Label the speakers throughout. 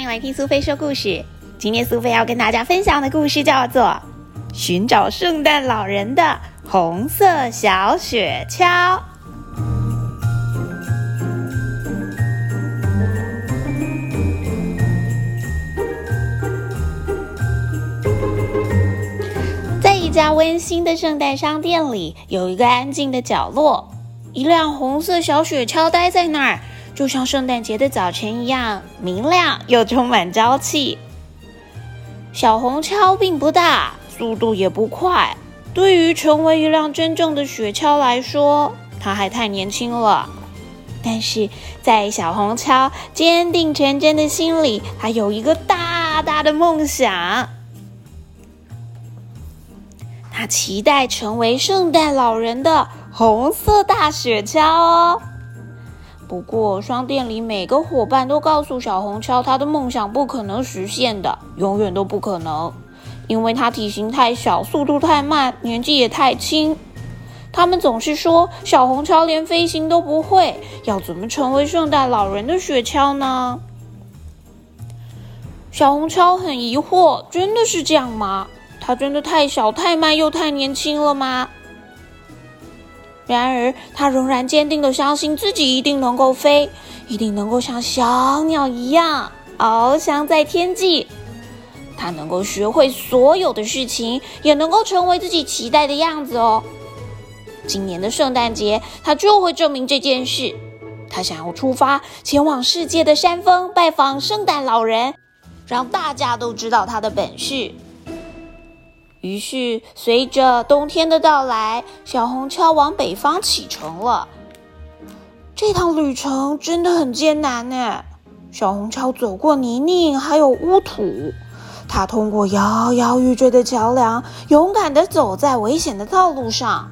Speaker 1: 欢迎来听苏菲说故事。今天苏菲要跟大家分享的故事叫做《寻找圣诞老人的红色小雪橇》。在一家温馨的圣诞商店里，有一个安静的角落，一辆红色小雪橇待在那儿。就像圣诞节的早晨一样明亮又充满朝气。小红橇并不大，速度也不快。对于成为一辆真正的雪橇来说，它还太年轻了。但是在小红橇坚定成真的心里，它有一个大大的梦想。它期待成为圣诞老人的红色大雪橇哦。不过，商店里每个伙伴都告诉小红橇，他的梦想不可能实现的，永远都不可能，因为他体型太小，速度太慢，年纪也太轻。他们总是说，小红橇连飞行都不会，要怎么成为圣诞老人的雪橇呢？小红橇很疑惑，真的是这样吗？他真的太小、太慢又太年轻了吗？然而，他仍然坚定的相信自己一定能够飞，一定能够像小鸟一样翱翔在天际。他能够学会所有的事情，也能够成为自己期待的样子哦。今年的圣诞节，他就会证明这件事。他想要出发，前往世界的山峰，拜访圣诞老人，让大家都知道他的本事。于是，随着冬天的到来，小红橇往北方启程了。这趟旅程真的很艰难呢。小红橇走过泥泞，还有污土，它通过摇摇欲坠的桥梁，勇敢地走在危险的道路上。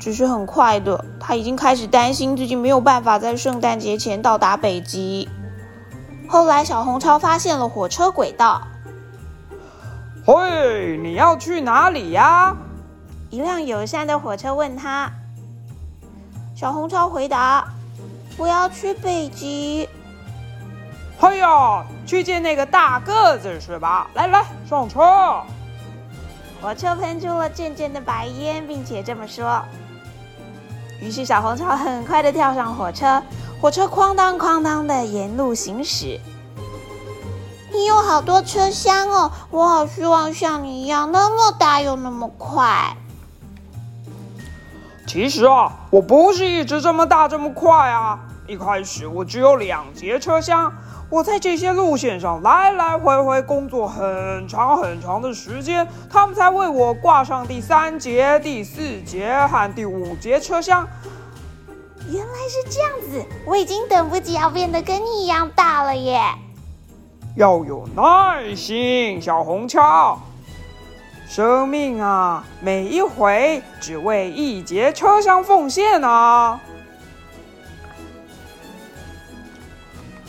Speaker 1: 只是很快的，他已经开始担心自己没有办法在圣诞节前到达北极。后来，小红橇发现了火车轨道。
Speaker 2: 嘿，你要去哪里呀？
Speaker 1: 一辆友善的火车问他。小红超回答：“我要去北极。”
Speaker 2: 嘿呀，去见那个大个子是吧？来来，上车。
Speaker 1: 火车喷出了阵阵的白烟，并且这么说。于是小红超很快的跳上火车，火车哐当哐当的沿路行驶。你有好多车厢哦，我好希望像你一样那么大又那么快。
Speaker 2: 其实啊，我不是一直这么大这么快啊。一开始我只有两节车厢，我在这些路线上来来回回工作很长很长的时间，他们才为我挂上第三节、第四节和第五节车厢。
Speaker 1: 原来是这样子，我已经等不及要变得跟你一样大了耶。
Speaker 2: 要有耐心，小红橇。生命啊，每一回只为一节车厢奉献啊！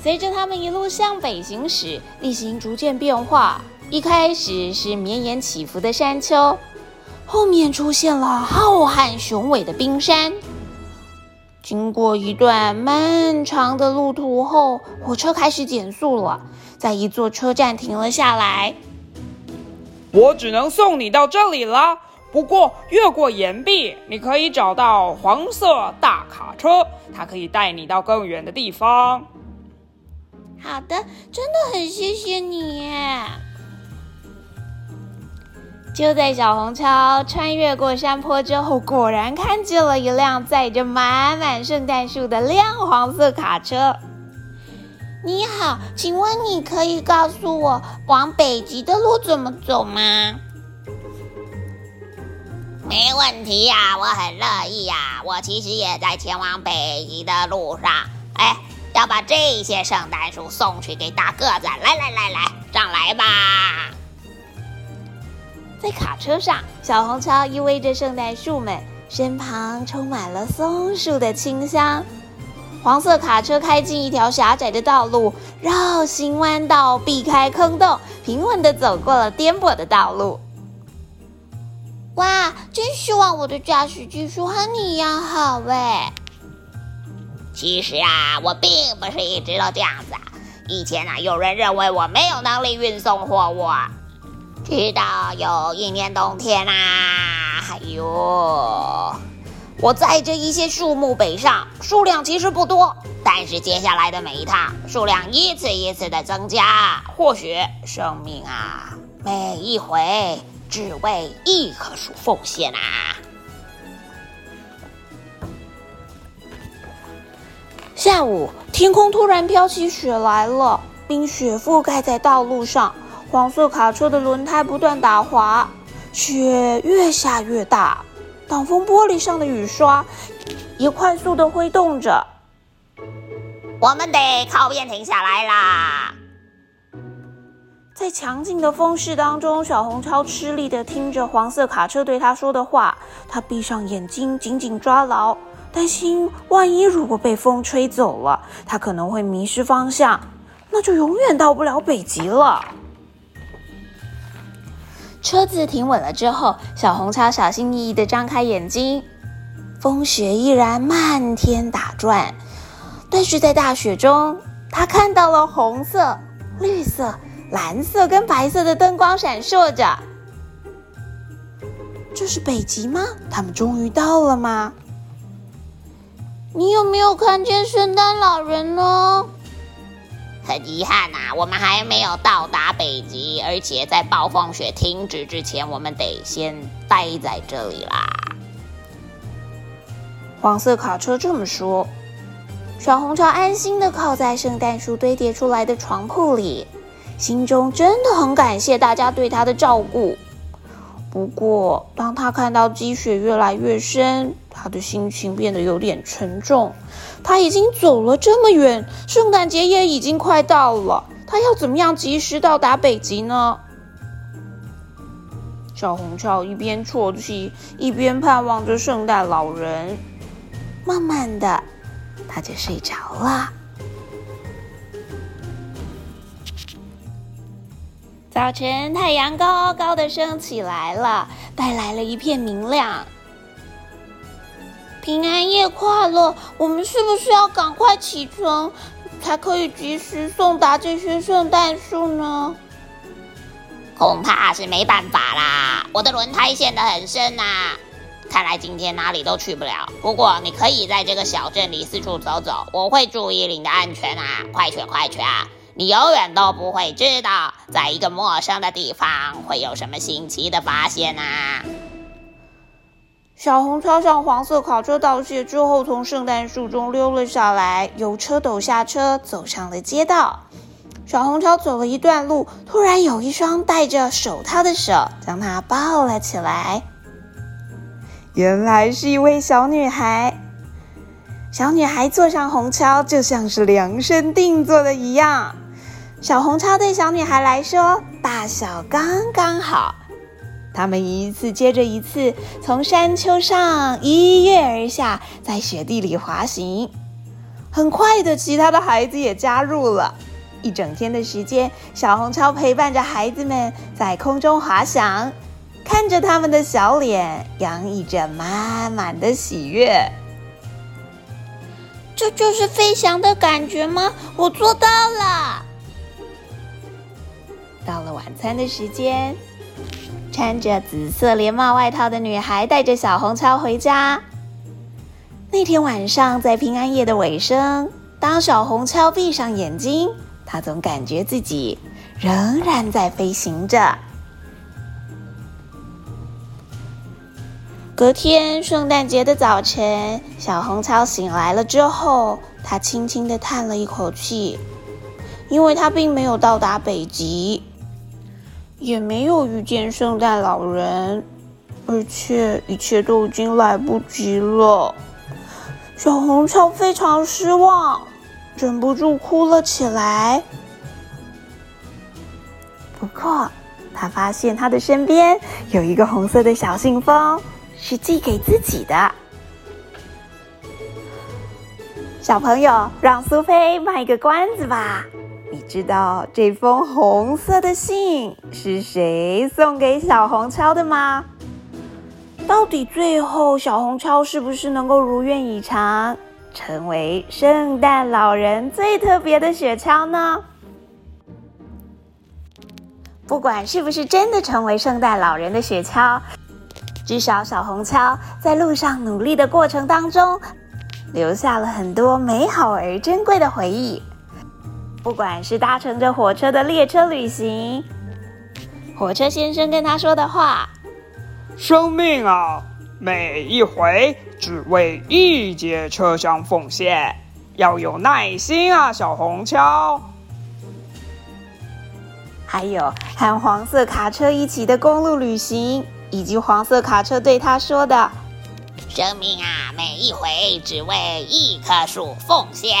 Speaker 1: 随着他们一路向北行驶，地形逐渐变化。一开始是绵延起伏的山丘，后面出现了浩瀚雄伟的冰山。经过一段漫长的路途后，火车开始减速了，在一座车站停了下来。
Speaker 2: 我只能送你到这里了。不过越过岩壁，你可以找到黄色大卡车，它可以带你到更远的地方。
Speaker 1: 好的，真的很谢谢你。就在小红橇穿越过山坡之后，果然看见了一辆载着满满圣诞树的亮黄色卡车。你好，请问你可以告诉我往北极的路怎么走吗？
Speaker 3: 没问题呀，我很乐意呀。我其实也在前往北极的路上。哎，要把这些圣诞树送去给大个子。来来来来，上来吧。
Speaker 1: 在卡车上，小红橇依偎着圣诞树们，身旁充满了松树的清香。黄色卡车开进一条狭窄的道路，绕行弯道，避开坑洞，平稳地走过了颠簸的道路。哇，真希望我的驾驶技术和你一样好哎！
Speaker 3: 其实啊，我并不是一直都这样子啊，以前啊，有人认为我没有能力运送货物，直到有一年冬天啊，哎呦，我载着一些树木北上，数量其实不多，但是接下来的每一趟，数量一次一次的增加。或许生命啊，每一回只为一棵树奉献啊。
Speaker 1: 下午，天空突然飘起雪来了，冰雪覆盖在道路上，黄色卡车的轮胎不断打滑，雪越下越大，挡风玻璃上的雨刷也快速的挥动着。
Speaker 3: 我们得靠边停下来啦！
Speaker 1: 在强劲的风势当中，小红超吃力的听着黄色卡车对他说的话，他闭上眼睛，紧紧抓牢。担心万一如果被风吹走了，他可能会迷失方向，那就永远到不了北极了。车子停稳了之后，小红超小心翼翼地张开眼睛，风雪依然漫天打转，但是在大雪中，他看到了红色、绿色、蓝色跟白色的灯光闪烁着。这是北极吗？他们终于到了吗？你有没有看见圣诞老人呢？
Speaker 3: 很遗憾呐，我们还没有到达北极，而且在暴风雪停止之前，我们得先待在这里啦。
Speaker 1: 黄色卡车这么说。小红超安心的靠在圣诞树堆叠出来的床铺里，心中真的很感谢大家对他的照顾。不过，当他看到积雪越来越深，他的心情变得有点沉重。他已经走了这么远，圣诞节也已经快到了，他要怎么样及时到达北极呢？小红超一边啜泣，一边盼望着圣诞老人。慢慢的，他就睡着了。早晨，太阳高高的升起来了，带来了一片明亮。平安夜快乐！我们是不是要赶快起床，才可以及时送达这些圣诞树呢？
Speaker 3: 恐怕是没办法啦，我的轮胎陷得很深呐，看来今天哪里都去不了。不过你可以在这个小镇里四处走走，我会注意你的安全啊！快去，快去啊！你永远都不会知道，在一个陌生的地方会有什么新奇的发现啊！
Speaker 1: 小红超上黄色卡车道谢之后，从圣诞树中溜了下来，由车斗下车，走上了街道。小红超走了一段路，突然有一双戴着手套的手将她抱了起来。原来是一位小女孩。小女孩坐上红超，就像是量身定做的一样。小红超对小女孩来说，大小刚刚好。他们一次接着一次从山丘上一跃而下，在雪地里滑行。很快的，其他的孩子也加入了。一整天的时间，小红超陪伴着孩子们在空中滑翔，看着他们的小脸，洋溢着满满的喜悦。这就是飞翔的感觉吗？我做到了。到了晚餐的时间，穿着紫色连帽外套的女孩带着小红超回家。那天晚上，在平安夜的尾声，当小红超闭上眼睛，她总感觉自己仍然在飞行着。隔天，圣诞节的早晨，小红超醒来了之后，她轻轻的叹了一口气，因为她并没有到达北极。也没有遇见圣诞老人，而且一切都已经来不及了。小红超非常失望，忍不住哭了起来。不过，他发现他的身边有一个红色的小信封，是寄给自己的。小朋友，让苏菲卖个关子吧。你知道这封红色的信是谁送给小红超的吗？到底最后小红超是不是能够如愿以偿，成为圣诞老人最特别的雪橇呢？不管是不是真的成为圣诞老人的雪橇，至少小红橇在路上努力的过程当中，留下了很多美好而珍贵的回忆。不管是搭乘着火车的列车旅行，火车先生跟他说的话：“
Speaker 2: 生命啊，每一回只为一节车厢奉献，要有耐心啊，小红橇。”
Speaker 1: 还有和黄色卡车一起的公路旅行，以及黄色卡车对他说的：“
Speaker 3: 生命啊，每一回只为一棵树奉献。”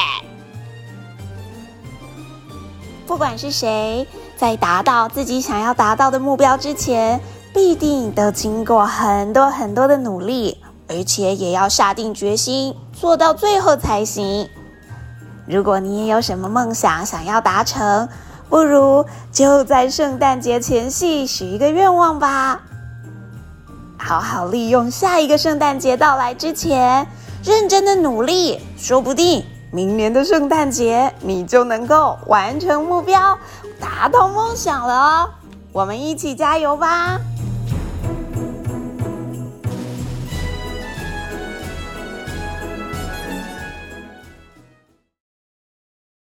Speaker 1: 不管是谁，在达到自己想要达到的目标之前，必定都经过很多很多的努力，而且也要下定决心做到最后才行。如果你也有什么梦想想要达成，不如就在圣诞节前夕许一个愿望吧。好好利用下一个圣诞节到来之前，认真的努力，说不定。明年的圣诞节，你就能够完成目标，达到梦想了哦！我们一起加油吧！